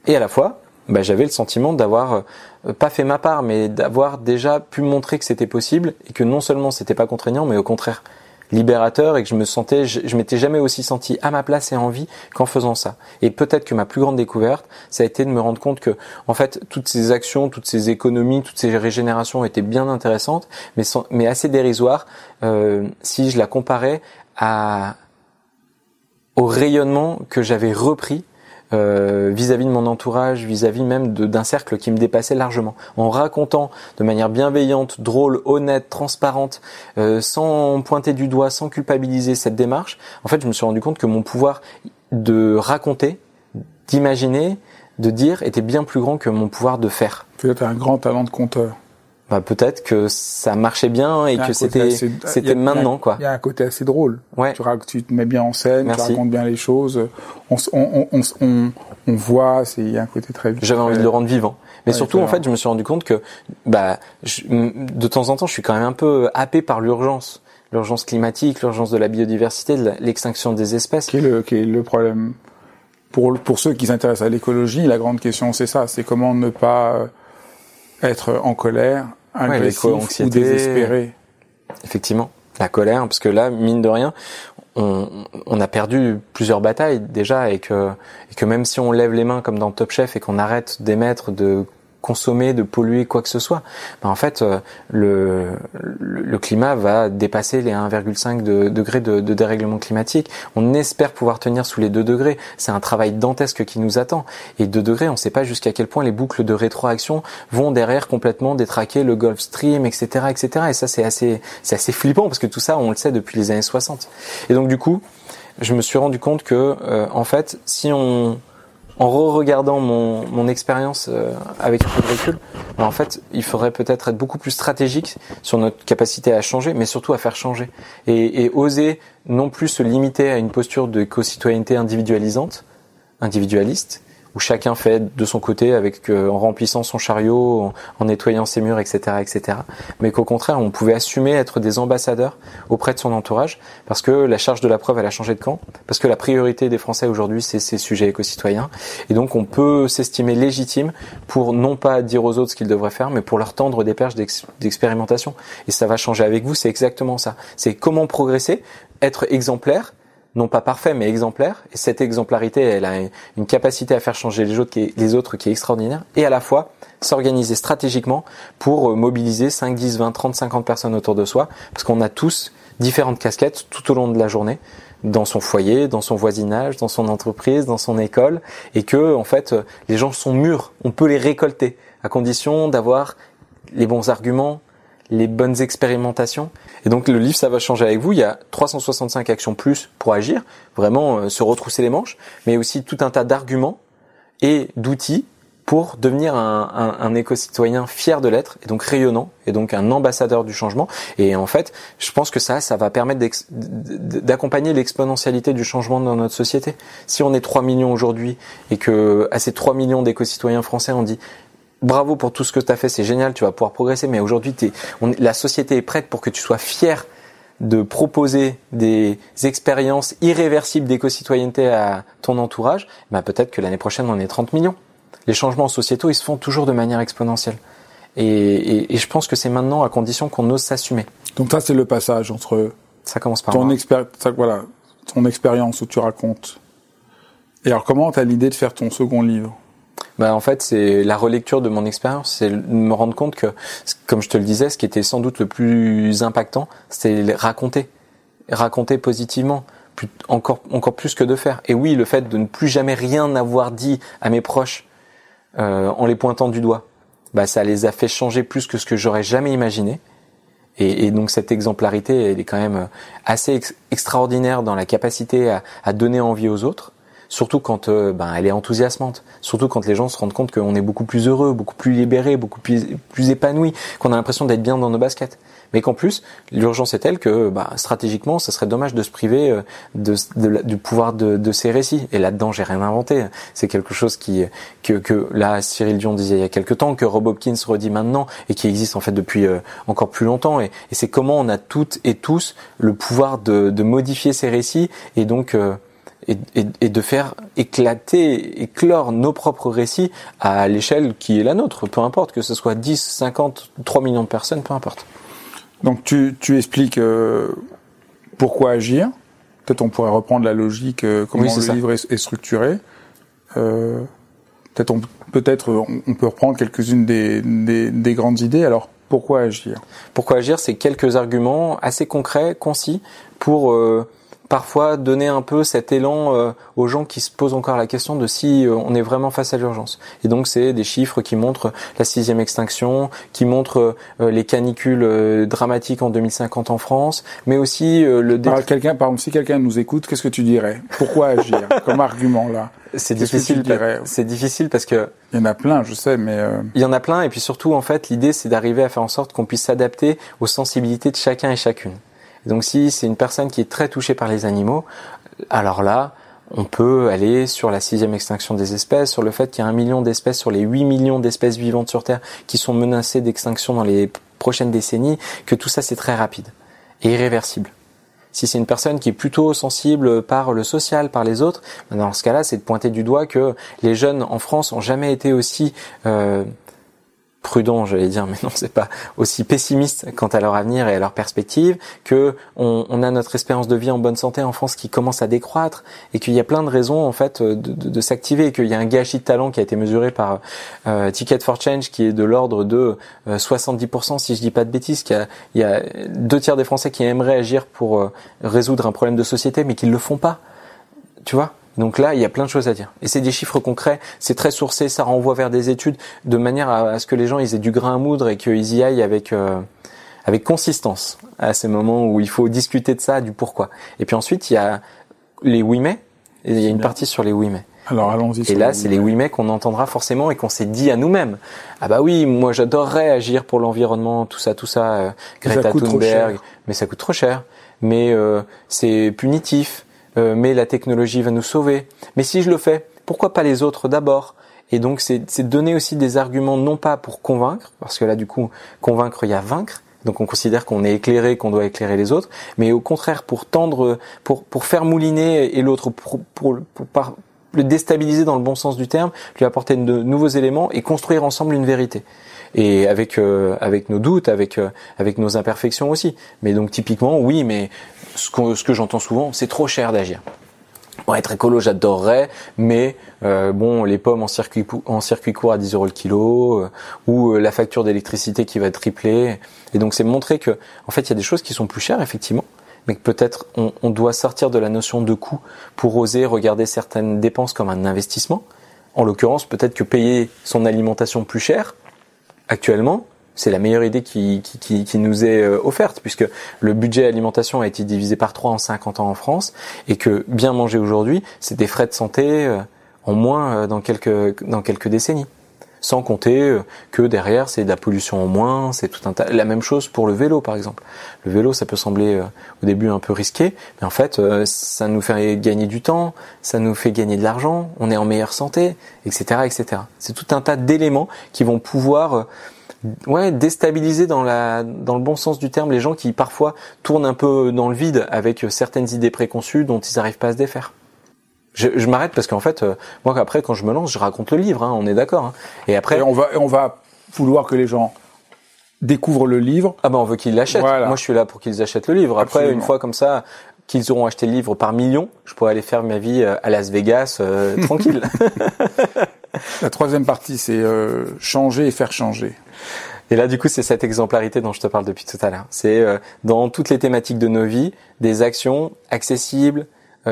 Et à la fois, bah, j'avais le sentiment d'avoir euh, pas fait ma part, mais d'avoir déjà pu montrer que c'était possible et que non seulement c'était pas contraignant, mais au contraire libérateur et que je me sentais, je, m'étais jamais aussi senti à ma place et en vie qu'en faisant ça. Et peut-être que ma plus grande découverte, ça a été de me rendre compte que, en fait, toutes ces actions, toutes ces économies, toutes ces régénérations étaient bien intéressantes, mais, mais assez dérisoires euh, si je la comparais à au rayonnement que j'avais repris euh, vis-à-vis de mon entourage, vis-à-vis même d'un cercle qui me dépassait largement. En racontant de manière bienveillante, drôle, honnête, transparente, euh, sans pointer du doigt, sans culpabiliser cette démarche, en fait, je me suis rendu compte que mon pouvoir de raconter, d'imaginer, de dire était bien plus grand que mon pouvoir de faire. Tu as un grand talent de conteur bah, peut-être que ça marchait bien et que c'était c'était maintenant quoi. Il y a un côté assez drôle. Ouais. Tu, tu te mets bien en scène, tu racontes bien les choses. On on on on, on voit, c'est il y a un côté très. J'avais envie de le rendre vivant. Mais surtout en fait, je me suis rendu compte que bah de temps en temps, je suis quand même un peu happé par l'urgence, l'urgence climatique, l'urgence de la biodiversité, de l'extinction des espèces. Qui est le qui est le problème? Pour pour ceux qui s'intéressent à l'écologie, la grande question c'est ça, c'est comment ne pas être en colère agressif ou désespéré. Effectivement, la colère, parce que là, mine de rien, on, on, a perdu plusieurs batailles déjà et que, et que même si on lève les mains comme dans Top Chef et qu'on arrête d'émettre de consommer, de polluer quoi que ce soit, ben en fait euh, le, le, climat va dépasser les 1,5 de, degrés de, de, dérèglement climatique. On espère pouvoir tenir sous les 2 degrés. C'est un travail dantesque qui nous attend. Et 2 degrés, on ne sait pas jusqu'à quel point les boucles de rétroaction vont derrière complètement détraquer le Gulf Stream, etc., etc. Et ça c'est assez, c'est assez flippant parce que tout ça on le sait depuis les années 60. Et donc du coup, je me suis rendu compte que euh, en fait, si on en re-regardant mon, mon expérience euh, avec un peu de recul, ben, en fait, il faudrait peut-être être beaucoup plus stratégique sur notre capacité à changer, mais surtout à faire changer. Et, et oser non plus se limiter à une posture de co-citoyenneté individualisante, individualiste, où chacun fait de son côté euh, en remplissant son chariot, en, nettoyant ses murs, etc., etc. Mais qu'au contraire, on pouvait assumer être des ambassadeurs auprès de son entourage, parce que la charge de la preuve elle a changé de camp, parce que la priorité des Français aujourd'hui c'est ces sujets éco-citoyens, et donc on peut s'estimer légitime pour non pas dire aux autres ce qu'ils devraient faire, mais pour leur tendre des perches d'expérimentation. Et ça va changer avec vous, c'est exactement ça. C'est comment progresser, être exemplaire non pas parfait, mais exemplaire. Et cette exemplarité, elle a une capacité à faire changer les autres qui est, les autres qui est extraordinaire. Et à la fois, s'organiser stratégiquement pour euh, mobiliser 5, 10, 20, 30, 50 personnes autour de soi. Parce qu'on a tous différentes casquettes tout au long de la journée dans son foyer, dans son voisinage, dans son entreprise, dans son école, et que en fait les gens sont mûrs, on peut les récolter à condition d'avoir les bons arguments, les bonnes expérimentations. Et donc le livre, ça va changer avec vous. Il y a 365 actions plus pour agir, vraiment euh, se retrousser les manches, mais aussi tout un tas d'arguments et d'outils pour devenir un, un, un éco-citoyen fier de l'être et donc rayonnant et donc un ambassadeur du changement. Et en fait, je pense que ça, ça va permettre d'accompagner l'exponentialité du changement dans notre société. Si on est 3 millions aujourd'hui et que à ces 3 millions d'éco-citoyens français, on dit bravo pour tout ce que tu as fait, c'est génial, tu vas pouvoir progresser, mais aujourd'hui, la société est prête pour que tu sois fier de proposer des expériences irréversibles d'éco-citoyenneté à ton entourage, bah peut-être que l'année prochaine, on est 30 millions. Les changements sociétaux, ils se font toujours de manière exponentielle. Et, je pense que c'est maintenant à condition qu'on ose s'assumer. Donc ça, c'est le passage entre ça commence par ton, voilà, ton expérience où tu racontes. Et alors, comment tu as l'idée de faire ton second livre? Bah en fait c'est la relecture de mon expérience, c'est me rendre compte que, comme je te le disais, ce qui était sans doute le plus impactant, c'est raconter, raconter positivement, encore encore plus que de faire. Et oui, le fait de ne plus jamais rien avoir dit à mes proches euh, en les pointant du doigt, bah ça les a fait changer plus que ce que j'aurais jamais imaginé. Et, donc cette exemplarité, elle est quand même assez extraordinaire dans la capacité à, à donner envie aux autres surtout quand euh, ben, elle est enthousiasmante, surtout quand les gens se rendent compte qu'on est beaucoup plus heureux, beaucoup plus libéré, beaucoup plus, plus épanoui, qu'on a l'impression d'être bien dans nos baskets. Mais qu'en plus, l'urgence est telle que bah, stratégiquement, ça serait dommage de se priver euh, du pouvoir de, ces récits. Et là-dedans, j'ai rien inventé. C'est quelque chose qui que, que là, Cyril Dion disait il y a quelque temps, que Rob Hopkins redit maintenant, et qui existe en fait depuis euh, encore plus longtemps. Et, c'est comment on a toutes et tous le pouvoir de modifier ces récits et donc et, de faire éclater, éclore nos propres récits à l'échelle qui est la nôtre, peu importe que ce soit 10, 50, 3 millions de personnes, peu importe. Donc tu, tu expliques euh, pourquoi agir. Peut-être on pourrait reprendre la logique, euh, comment le livre est, structuré. Euh, peut-être on, peut-être on peut reprendre quelques-unes des, des, des grandes idées. Alors pourquoi agir? Pourquoi agir, c'est quelques arguments assez concrets, concis, pour euh, parfois donner un peu cet élan euh, aux gens qui se posent encore la question de si euh, on est vraiment face à l'urgence. Et donc c'est des chiffres qui montrent la sixième extinction, qui montrent euh, les canicules dramatiques en 2050 en France, mais aussi le. Par quelqu'un, par exemple, si quelqu'un nous écoute, qu'est-ce que tu dirais? Pourquoi agir comme argument là? C'est difficile. C'est difficile parce que il y en a plein, je sais, mais il y en a plein. Et puis surtout, en fait, l'idée c'est d'arriver à faire en sorte qu'on puisse s'adapter aux sensibilités de chacun et chacune. Donc si c'est une personne qui est très touchée par les animaux, alors là, on peut aller sur la sixième extinction des espèces, sur le fait qu'il y a un million d'espèces sur les 8 millions d'espèces vivantes sur Terre qui sont menacées d'extinction dans les prochaines décennies, que tout ça c'est très rapide et irréversible. Si c'est une personne qui est plutôt sensible par le social, par les autres, ben dans ce cas-là, c'est de pointer du doigt que les jeunes en France ont jamais été aussi euh, prudent, j'allais dire, mais non, c'est pas aussi pessimiste quant à leur avenir et à leur perspective, que on, on, a notre espérance de vie en bonne santé en France qui commence à décroître et qu'il y a plein de raisons en fait de, de, de s'activer, qu'il y a un gâchis de talent qui a été mesuré par euh, Ticket for Change qui est de l'ordre de 70% euh, si je dis pas de bêtises, qu'il y a, il y a deux tiers des Français qui aimeraient agir pour euh, résoudre un problème de société mais qui ne le font pas. Tu vois? Donc là, il y a plein de choses à dire. Et c'est des chiffres concrets, c'est très sourcé, ça renvoie vers des études de manière à, ce que les gens ils aient du grain à moudre et qu'ils y aillent avec euh, avec consistance à ces moments où il faut discuter de ça, du pourquoi. Et puis ensuite, il y a les oui mais, et il y a une partie sur les oui mais. Alors allons-y. Et là, c'est les oui mais qu'on entendra forcément et qu'on s'est dit à nous-mêmes. Ah bah oui, moi j'adorerais agir pour l'environnement, tout ça, tout ça, euh, Greta Thunberg, mais ça coûte trop cher. Mais euh, c'est punitif euh, mais la technologie va nous sauver. Mais si je le fais, pourquoi pas les autres d'abord? Et donc c'est donner aussi des arguments non pas pour convaincre, parce que là du coup convaincre il y a vaincre, donc on considère qu'on est éclairé, qu'on doit éclairer les autres, mais au contraire pour tendre, pour, pour faire mouliner et l'autre pour, pour, le déstabiliser dans le bon sens du terme, lui apporter de nouveaux éléments et construire ensemble une vérité et avec euh, avec nos doutes, avec euh, avec nos imperfections aussi. Mais donc typiquement, oui, mais ce que, ce que j'entends souvent, c'est trop cher d'agir. Bon, être écolo, j'adorerais, mais euh, bon, les pommes en circuit en circuit court à 10 euros le kilo, ou la facture d'électricité qui va tripler. Et donc c'est montrer que, en fait, il y a des choses qui sont plus chères effectivement, mais que peut-être on, on, doit sortir de la notion de coût pour oser regarder certaines dépenses comme un investissement. En l'occurrence, peut-être que payer son alimentation plus cher, actuellement, c'est la meilleure idée qui, nous est euh, offerte, puisque le budget alimentation a été divisé par 3 en 50 ans en France, et que bien manger aujourd'hui, c'est des frais de santé euh, en moins euh, dans quelques décennies. Sans compter que derrière, c'est de la pollution en moins, c'est tout un tas. La même chose pour le vélo, par exemple. Le vélo, ça peut sembler au début un peu risqué, mais en fait, ça nous fait gagner du temps, ça nous fait gagner de l'argent, on est en meilleure santé, etc., etc. C'est tout un tas d'éléments qui vont pouvoir ouais, déstabiliser dans la dans le bon sens du terme les gens qui parfois tournent un peu dans le vide avec certaines idées préconçues dont ils n'arrivent pas à se défaire. Je, je m'arrête parce qu'en fait, euh, moi après quand je me lance, je raconte le livre, hein, on est d'accord. Hein. Et après, on va on va vouloir que les gens découvrent le livre. Ah ben on veut qu'ils l'achètent. Moi je suis là pour qu'ils achètent le livre. Après une fois comme ça qu'ils auront acheté le livre par millions, je pourrais aller faire ma vie euh, à Las Vegas euh, tranquille. La troisième partie, c'est euh, changer et faire changer. Et là, du coup, c'est cette exemplarité dont je te parle depuis tout à l'heure. C'est euh, dans toutes les thématiques de nos vies, des actions accessibles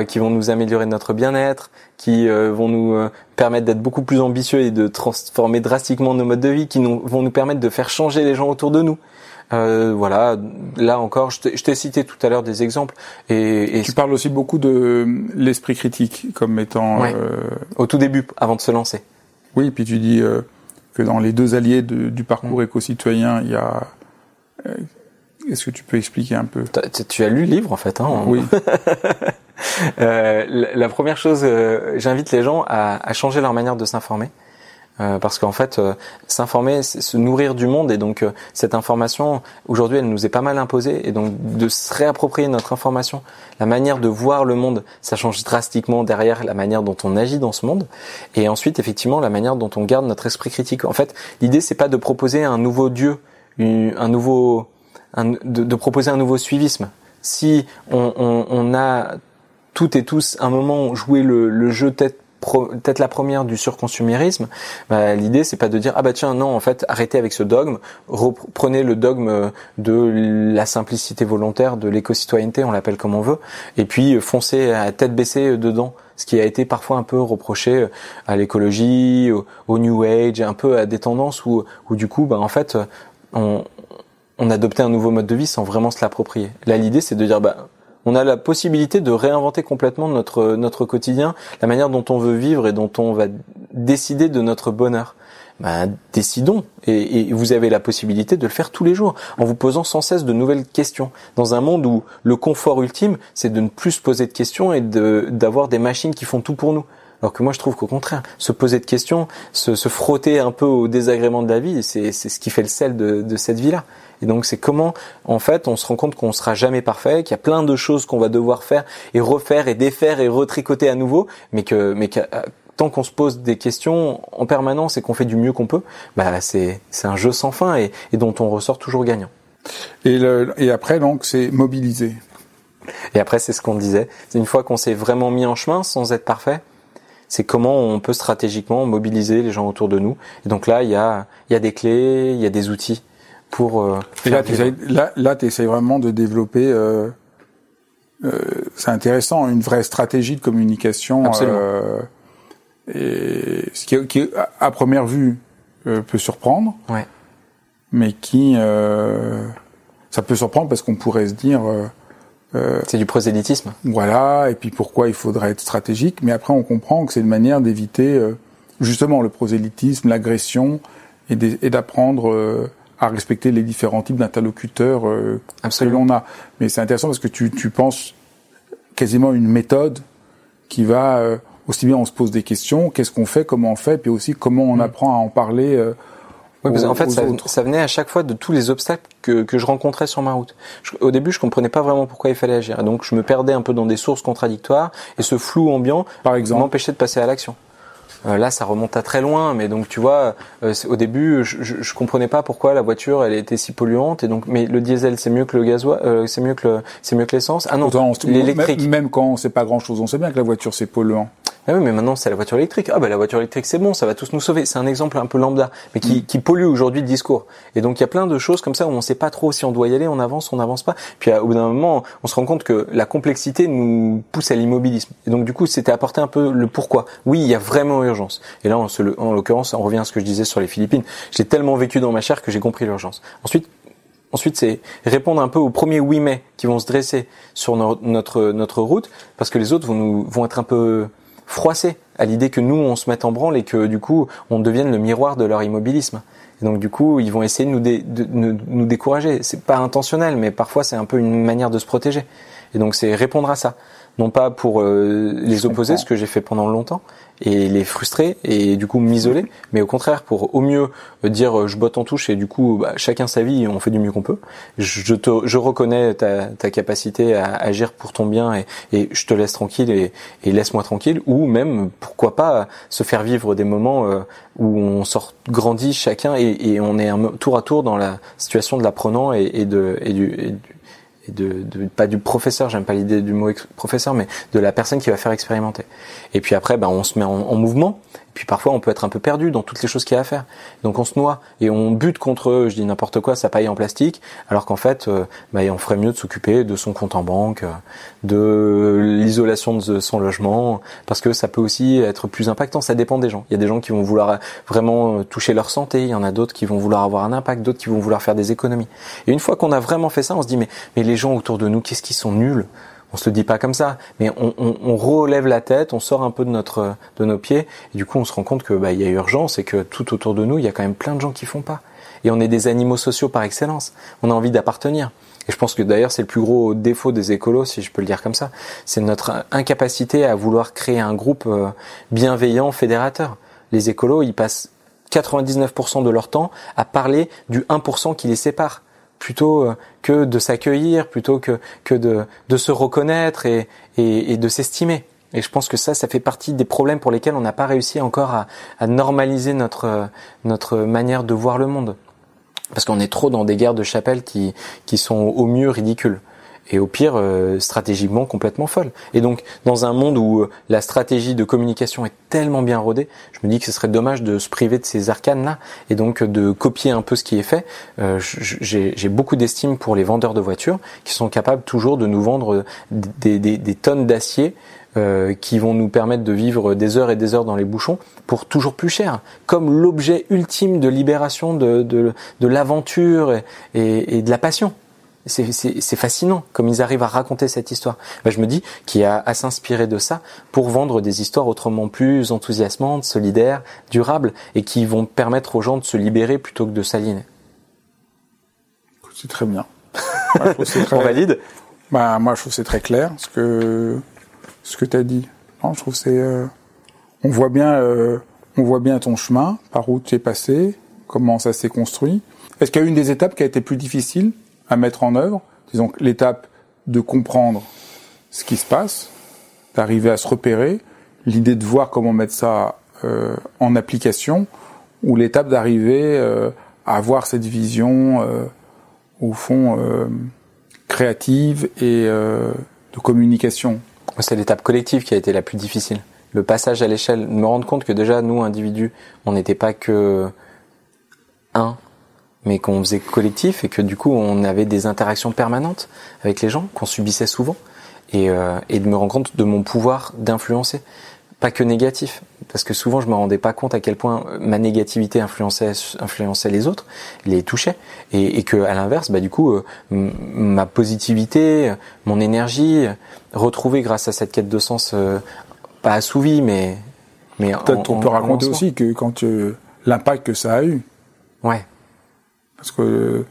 qui vont nous améliorer notre bien-être, qui vont nous permettre d'être beaucoup plus ambitieux et de transformer drastiquement nos modes de vie, qui nous, vont nous permettre de faire changer les gens autour de nous. Euh, voilà, là encore, je t'ai cité tout à l'heure des exemples. Et, et, tu parles aussi beaucoup de l'esprit critique comme étant euh... au tout début, avant de se lancer. Oui, puis tu dis euh, que dans les deux alliés de, du parcours mm. éco-citoyen, il y a euh, est-ce que tu peux expliquer un peu? Tu as lu le livre en fait. Hein, oui. euh, la, première chose, euh, j'invite les gens à, à, changer leur manière de s'informer. Euh, parce qu'en fait, euh, s'informer, se nourrir du monde, et donc cette information, aujourd'hui, elle nous est pas mal imposée, et donc de se réapproprier notre information, la manière de voir le monde, ça change drastiquement derrière la manière dont on agit dans ce monde, et ensuite, effectivement, la manière dont on garde notre esprit critique. En fait, l'idée, c'est pas de proposer un nouveau Dieu, un nouveau de, proposer un nouveau suivisme. Si on, on, on, a toutes et tous un moment joué le, le jeu tête peut-être la première du surconsumérisme, bah, l'idée c'est pas de dire ah bah tiens non en fait arrêtez avec ce dogme, reprenez le dogme de la simplicité volontaire, de l'éco-citoyenneté, on l'appelle comme on veut, et puis foncez à tête baissée dedans ce qui a été parfois un peu reproché à l'écologie, au, New Age, un peu à des tendances où, où du coup, bah, en fait, on, on adoptait un nouveau mode de vie sans vraiment se l'approprier. Là, l'idée, c'est de dire, bah, on a la possibilité de réinventer complètement notre notre quotidien, la manière dont on veut vivre et dont on va décider de notre bonheur. Bah, décidons. Et, vous avez la possibilité de le faire tous les jours en vous posant sans cesse de nouvelles questions. Dans un monde où le confort ultime c'est de ne plus se poser de questions et de d'avoir des machines qui font tout pour nous alors que moi je trouve qu'au contraire se poser de questions se, se, frotter un peu au désagrément de la vie c'est c'est ce qui fait le sel de, de cette vie là et donc c'est comment, en fait, on se rend compte qu'on sera jamais parfait, qu'il y a plein de choses qu'on va devoir faire et refaire et défaire et retricoter à nouveau, mais que, mais que euh, tant qu'on se pose des questions en permanence et qu'on fait du mieux qu'on peut, bah c'est c'est un jeu sans fin et, et, dont on ressort toujours gagnant. Et, le, et après donc c'est mobiliser. Et après c'est ce qu'on disait, une fois qu'on s'est vraiment mis en chemin sans être parfait, c'est comment on peut stratégiquement mobiliser les gens autour de nous. Et donc là il y a il y a des clés, il y a des outils pour euh, là, tu essayes, vraiment de développer. Euh, euh, c'est intéressant, une vraie stratégie de communication. Et ce qui, qui, à première vue, peut surprendre. Ouais. Mais qui, ça peut surprendre parce qu'on pourrait se dire. C'est du prosélytisme. Voilà. Et puis pourquoi il faudrait être stratégique Mais après, on comprend que c'est une manière d'éviter justement le prosélytisme, l'agression, et d'apprendre à respecter les différents types d'interlocuteurs euh, que l'on a. Mais c'est intéressant parce que tu, tu penses quasiment une méthode qui va euh, aussi bien on se pose des questions, qu'est-ce qu'on fait, comment on fait, puis aussi comment on mm. apprend à en parler. Oui, parce en fait, ça, ça, venait à chaque fois de tous les obstacles que, que je rencontrais sur ma route. au début, je comprenais pas vraiment pourquoi il fallait agir. donc, je me perdais un peu dans des sources contradictoires et ce flou ambiant m'empêchait de passer à l'action. Euh, là, ça remonte à très loin, mais donc tu vois, euh, au début, je, je, je, comprenais pas pourquoi la voiture elle était si polluante et donc, mais le diesel c'est mieux que le gasoil, euh, c'est mieux que c'est mieux que l'essence. Ah non, l'électrique. Même quand on sait pas grand chose, on sait bien que la voiture c'est polluant. Ah oui, mais maintenant c'est la voiture électrique. Ah ben la voiture électrique c'est bon, ça va tous nous sauver. C'est un exemple un peu lambda, mais qui, mm. qui pollue aujourd'hui le discours. Et donc il y a plein de choses comme ça où on sait pas trop si on doit y aller, on avance, on n'avance pas. Puis au bout d'un moment, on se rend compte que la complexité nous pousse à l'immobilisme. Et donc du coup, c'était apporter un peu le pourquoi. Oui, il y a vraiment urgence. Et là, en l'occurrence, on revient à ce que je disais sur les Philippines. J'ai tellement vécu dans ma chair que j'ai compris l'urgence. Ensuite, Ensuite, c'est répondre un peu aux premiers oui mais qui vont se dresser sur notre, notre route, parce que les autres vont, nous, vont être un peu froissés à l'idée que nous, on se mette en branle et que du coup, on devienne le miroir de leur immobilisme. Et donc du coup, ils vont essayer de nous, de, nous décourager. C'est pas intentionnel, mais parfois c'est un peu une manière de se protéger. Et donc c'est répondre à ça, non pas pour euh, les opposer, ce que j'ai fait pendant longtemps, et les frustrer et du coup m'isoler, mais au contraire pour au mieux dire euh, je botte en touche et du coup bah, chacun sa vie, on fait du mieux qu'on peut. Je, te, je reconnais ta, ta, capacité à agir pour ton bien et, je te laisse tranquille et, et laisse-moi tranquille. Ou même pourquoi pas se faire vivre des moments euh, où on sort grandit chacun et, on est un, tour à tour dans la situation de l'apprenant et, et, de, et et du de, de, pas du professeur, j'aime pas l'idée du mot professeur, mais de la personne qui va faire expérimenter. Et puis après, ben, on se met en, en mouvement. Puis parfois, on peut être un peu perdu dans toutes les choses qu'il y a à faire. Donc on se noie et on bute contre, je dis n'importe quoi, sa paille en plastique, alors qu'en fait, euh, bah, on ferait mieux de s'occuper de son compte en banque, euh, de l'isolation de son logement, parce que ça peut aussi être plus impactant. Ça dépend des gens. Il y a des gens qui vont vouloir vraiment toucher leur santé, il y en a d'autres qui vont vouloir avoir un impact, d'autres qui vont vouloir faire des économies. Et une fois qu'on a vraiment fait ça, on se dit mais mais les gens autour de nous, qu'est-ce qu'ils sont nuls? On se le dit pas comme ça, mais on, relève la tête, on sort un peu de notre de nos pieds, et du coup on se rend compte que bah il y a urgence et que tout autour de nous il y a quand même plein de gens qui font pas. Et on est des animaux sociaux par excellence. On a envie d'appartenir. Et je pense que d'ailleurs c'est le plus gros défaut des écolos, si je peux le dire comme ça, c'est notre incapacité à vouloir créer un groupe euh, bienveillant, fédérateur. Les écolos, ils passent 99% de leur temps à parler du 1% qui les sépare plutôt euh, que de s'accueillir, plutôt que, que de, de se reconnaître et, et, de s'estimer. Et je pense que ça, ça fait partie des problèmes pour lesquels on n'a pas réussi encore à, à, normaliser notre, notre manière de voir le monde. Parce qu'on est trop dans des guerres de chapelle qui, qui sont au mieux ridicules et au pire euh, stratégiquement complètement folle. Et donc dans un monde où euh, la stratégie de communication est tellement bien rodée, je me dis que ce serait dommage de se priver de ces arcanes là et donc de copier un peu ce qui est fait. Euh, J'ai beaucoup d'estime pour les vendeurs de voitures qui sont capables toujours de nous vendre des, des, des tonnes d'acier euh, qui vont nous permettre de vivre des heures et des heures dans les bouchons pour toujours plus cher, comme l'objet ultime de libération de, de, de l'aventure et, et de la passion c'est fascinant comme ils arrivent à raconter cette histoire. Ben, je me dis qu'il y a à s'inspirer de ça pour vendre des histoires autrement plus enthousiasmantes, solidaires, durables et qui vont permettre aux gens de se libérer plutôt que de s'aligner. C'est très bien. On valide bah, Moi, je trouve c'est très clair ce que, ce que tu as dit. je trouve c'est. Euh, on, voit bien, euh, on voit bien ton chemin, par où tu es passé, comment ça s'est construit. Est-ce qu'il y a une des étapes qui a été plus difficile? À mettre en œuvre. Disons l'étape de comprendre ce qui se passe, d'arriver à se repérer, l'idée de voir comment mettre ça euh, en application, ou l'étape d'arriver euh, à avoir cette vision, euh, au fond, créative et de communication. C'est l'étape collective qui a été la plus difficile. Le passage à l'échelle, me rendre compte que déjà, nous, individus, on n'était pas que un mais qu'on faisait collectif et que du coup on avait des interactions permanentes avec les gens, qu'on subissait souvent, et, euh, et de me rendre compte de mon pouvoir d'influencer, pas que négatif, parce que souvent je me rendais pas compte à quel point ma négativité influençait, influençait les autres, les touchait, et, et que à l'inverse, bah du coup euh, ma positivité, mon énergie, retrouvée grâce à cette quête de sens, euh, pas assouvie, mais mais peut-être on peut raconter aussi que quand l'impact que ça a eu. Ouais. Parce que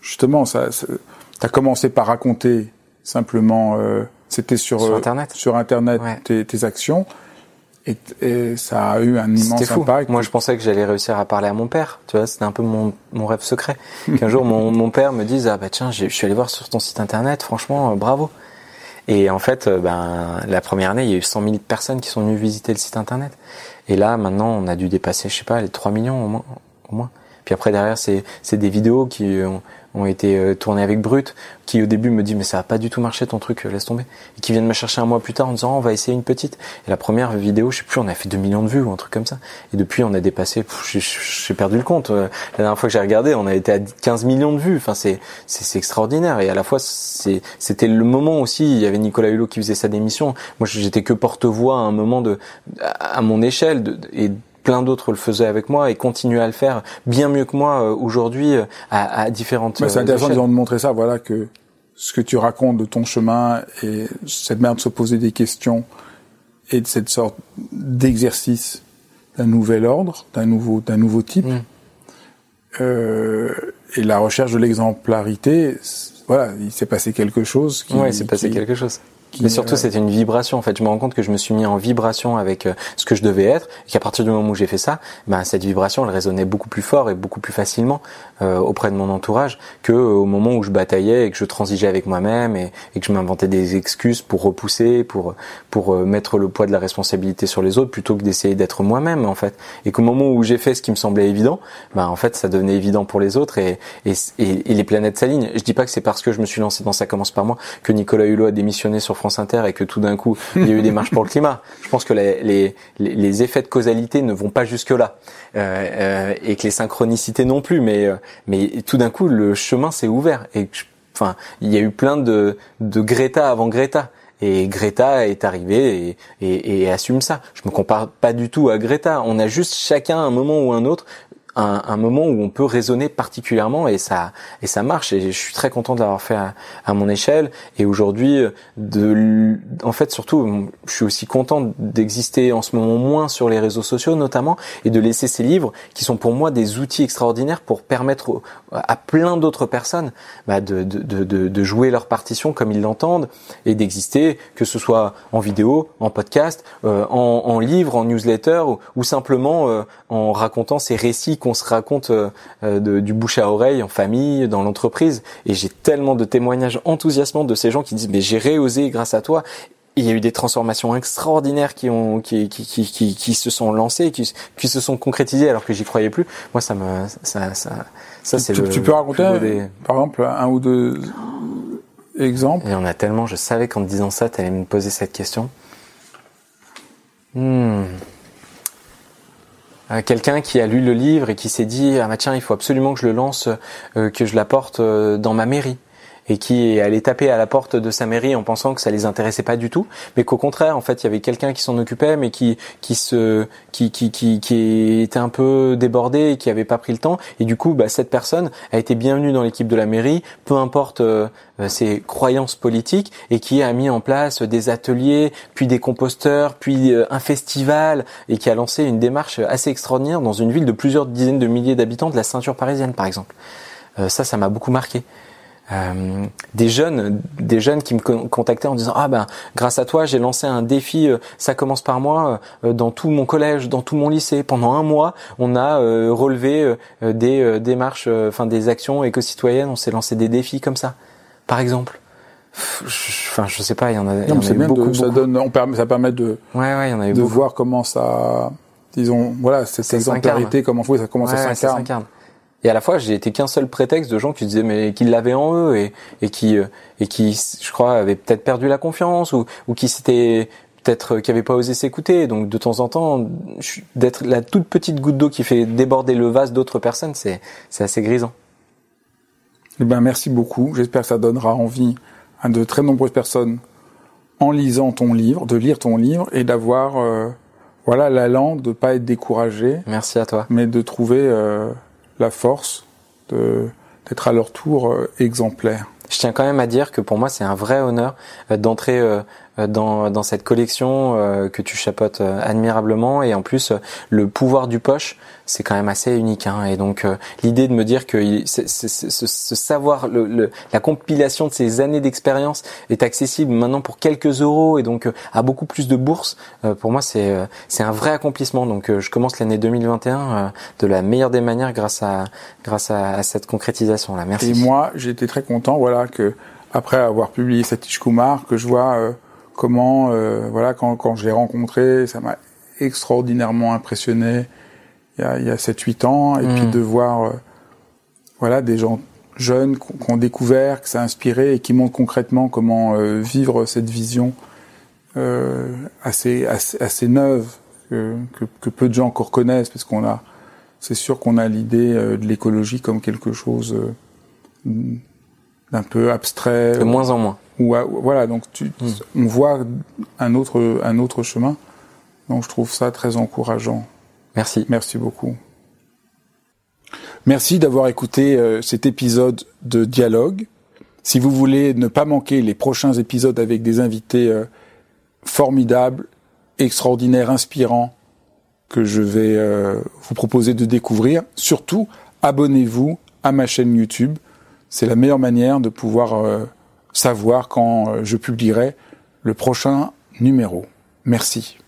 justement, ça, tu as commencé par raconter simplement, euh, c'était sur, sur Internet, sur Internet tes, tes, actions. Et, et, ça a eu un immense fou. impact. Moi, je pensais que j'allais réussir à parler à mon père. Tu vois, c'était un peu mon, mon rêve secret. Qu'un jour, mon, mon père me dise, ah bah tiens, je suis allé voir sur ton site internet, franchement, euh, bravo. Et en fait, euh, ben, la première année, il y a eu 100 000 personnes qui sont venues visiter le site internet. Et là, maintenant, on a dû dépasser, je sais pas, les 3 millions au moins. Au moins. Puis après derrière c'est des vidéos qui ont, ont été euh, tournées avec Brut, qui au début me dit mais ça a pas du tout marché ton truc, euh, laisse tomber. Et qui viennent me chercher un mois plus tard en disant oh, on va essayer une petite. Et la première vidéo, je sais plus, on a fait 2 millions de vues ou un truc comme ça. Et depuis on a dépassé, j'ai perdu le compte. Euh, la dernière fois que j'ai regardé, on a été à 15 millions de vues. Enfin c'est c'est extraordinaire. Et à la fois c'était le moment aussi. Il y avait Nicolas Hulot qui faisait sa démission. Moi j'étais que porte-voix à un moment de à mon échelle de, et plein d'autres le faisaient avec moi et continuent à le faire bien mieux que moi euh, aujourd'hui euh, à, à, différentes. c'est euh, intéressant de montrer ça, voilà que ce que tu racontes de ton chemin et cette manière de se poser des questions et de cette sorte d'exercice d'un nouvel ordre, d'un nouveau, d'un nouveau type. Mm. Euh, et la recherche de l'exemplarité, voilà, il s'est passé quelque chose. Qui, ouais, il s'est passé quelque chose. Mais surtout, c'était une vibration. En fait, je me rends compte que je me suis mis en vibration avec euh, ce que je devais être, et qu'à partir du moment où j'ai fait ça, ben cette vibration, elle résonnait beaucoup plus fort et beaucoup plus facilement euh, auprès de mon entourage que euh, au moment où je bataillais et que je transigeais avec moi-même et, et, que je m'inventais des excuses pour repousser, pour pour mettre le poids de la responsabilité sur les autres, plutôt que d'essayer d'être moi-même en fait. Et qu'au moment où j'ai fait ce qui me semblait évident, ben en fait, ça devenait évident pour les autres et et, et les planètes s'alignent. Je dis pas que c'est parce que je me suis lancé dans ça commence par moi que Nicolas Hulot a démissionné sur France Inter et que tout d'un coup il y a eu des marches pour le climat. Je pense que les, les, les effets de causalité ne vont pas jusque là euh, et que les synchronicités non plus. Mais mais tout d'un coup le chemin s'est ouvert et enfin il y a eu plein de de Greta avant Greta. Et Greta est arrivée et, et, et, assume ça. Je me compare pas du tout à Greta. On a juste chacun un moment ou un autre un, un, moment où on peut raisonner particulièrement et ça et ça marche. Et je suis très content de l'avoir fait à, à, mon échelle. Et aujourd'hui de en fait surtout je suis aussi content d'exister en ce moment moins sur les réseaux sociaux notamment et de laisser ces livres qui sont pour moi des outils extraordinaires pour permettre à plein d'autres personnes bah, de, de, de, de, jouer leur partition comme ils l'entendent et d'exister que ce soit en vidéo en podcast euh, en, en, livre en newsletter ou, ou simplement euh, en racontant ces récits qu'on se raconte euh, euh, de, du bouche à oreille en famille, dans l'entreprise. Et j'ai tellement de témoignages enthousiasmants de ces gens qui disent mais j'ai réosé grâce à toi. il y a eu des transformations extraordinaires qui ont qui qui qui qui, qui se sont lancées, qui qui se sont concrétisées alors que j'y croyais plus. Moi ça me ça ça ça c'est le. Tu peux raconter par exemple un ou deux exemples? Il y en a tellement. Je savais qu'en disant ça, tu allais me poser cette question. Hmm. Euh, quelqu'un qui a lu le livre et qui s'est dit ah bah tiens il faut absolument que je le lance, euh, que je l'apporte euh, dans ma mairie et qui est allé taper à la porte de sa mairie en pensant que ça les intéressait pas du tout, mais qu'au contraire, en fait, il y avait quelqu'un qui s'en occupait, mais qui qui se qui, qui qui était un peu débordé et qui avait pas pris le temps. Et du coup, bah, cette personne a été bienvenue dans l'équipe de la mairie, peu importe euh, ses croyances politiques, et qui a mis en place des ateliers, puis des composteurs, puis euh, un festival, et qui a lancé une démarche assez extraordinaire dans une ville de plusieurs dizaines de milliers d'habitants de la ceinture parisienne, par exemple. Euh, ça, ça m'a beaucoup marqué. Euh, des jeunes, des jeunes qui me contactaient en disant ah ben grâce à toi j'ai lancé un défi, euh, ça commence par moi euh, dans tout mon collège, dans tout mon lycée. Pendant un mois, on a relevé des démarches, enfin des actions éco-citoyennes, on s'est lancé des défis comme ça, par exemple. Enfin, je sais pas, il y en a, non, y en a beaucoup, Ça donne, on permet, ça permet de, ouais, ouais, y en a de voir comment ça, disons, voilà, cette exemplarité, comment ça commence à s'incarner. Et à la fois, j'ai été qu'un seul prétexte de gens qui disaient mais qui l'avaient en eux et, et qui euh, et qui, je crois, avaient peut-être perdu la confiance ou, ou qui s'étaient peut-être euh, qui n'avaient pas osé s'écouter. Donc de temps en temps, d'être la toute petite goutte d'eau qui fait déborder le vase d'autres personnes, c'est c'est assez grisant. Eh ben merci beaucoup. J'espère que ça donnera envie à de très nombreuses personnes en lisant ton livre, de lire ton livre et d'avoir euh, voilà l'allant de pas être découragé. Merci à toi. Mais de trouver euh, la force d'être à leur tour euh, exemplaires. Je tiens quand même à dire que pour moi c'est un vrai honneur euh, d'entrer euh, dans, dans cette collection que tu chapotes admirablement et en plus le pouvoir du poche c'est quand même assez unique. Hein. Et donc euh, l'idée de me dire que ce, savoir, le, la compilation de ces années d'expérience est accessible maintenant pour quelques euros et donc euh, à beaucoup plus de bourses, euh, pour moi c'est c'est un vrai accomplissement. Donc je commence l'année 2021 de la meilleure des manières grâce à grâce à, cette concrétisation là. Merci. Et moi été très content, voilà que après avoir publié Satish Kumar, que je vois comment voilà quand quand je l'ai rencontré, ça m'a extraordinairement impressionné il y a, il y a 7-8 ans, et puis mm. de voir euh, voilà, des gens jeunes qui ont découvert, que ça a inspiré et qui montrent concrètement comment euh, vivre cette vision euh, assez, assez, assez neuve que, que, que, peu de gens encore connaissent, parce qu'on a, c'est sûr qu'on a l'idée euh, de l'écologie comme quelque chose d'un peu abstrait. De moins en moins. Ou voilà, donc tu, mm. on voit un autre, un autre chemin. Donc je trouve ça très encourageant. Merci. Merci beaucoup. Merci d'avoir écouté euh, cet épisode de Dialogue. Si vous voulez ne pas manquer les prochains épisodes avec des invités euh, formidables, extraordinaires, inspirants, que je vais euh, vous proposer de découvrir, surtout abonnez-vous à ma chaîne YouTube. C'est la meilleure manière de pouvoir savoir quand je publierai le prochain numéro. Merci.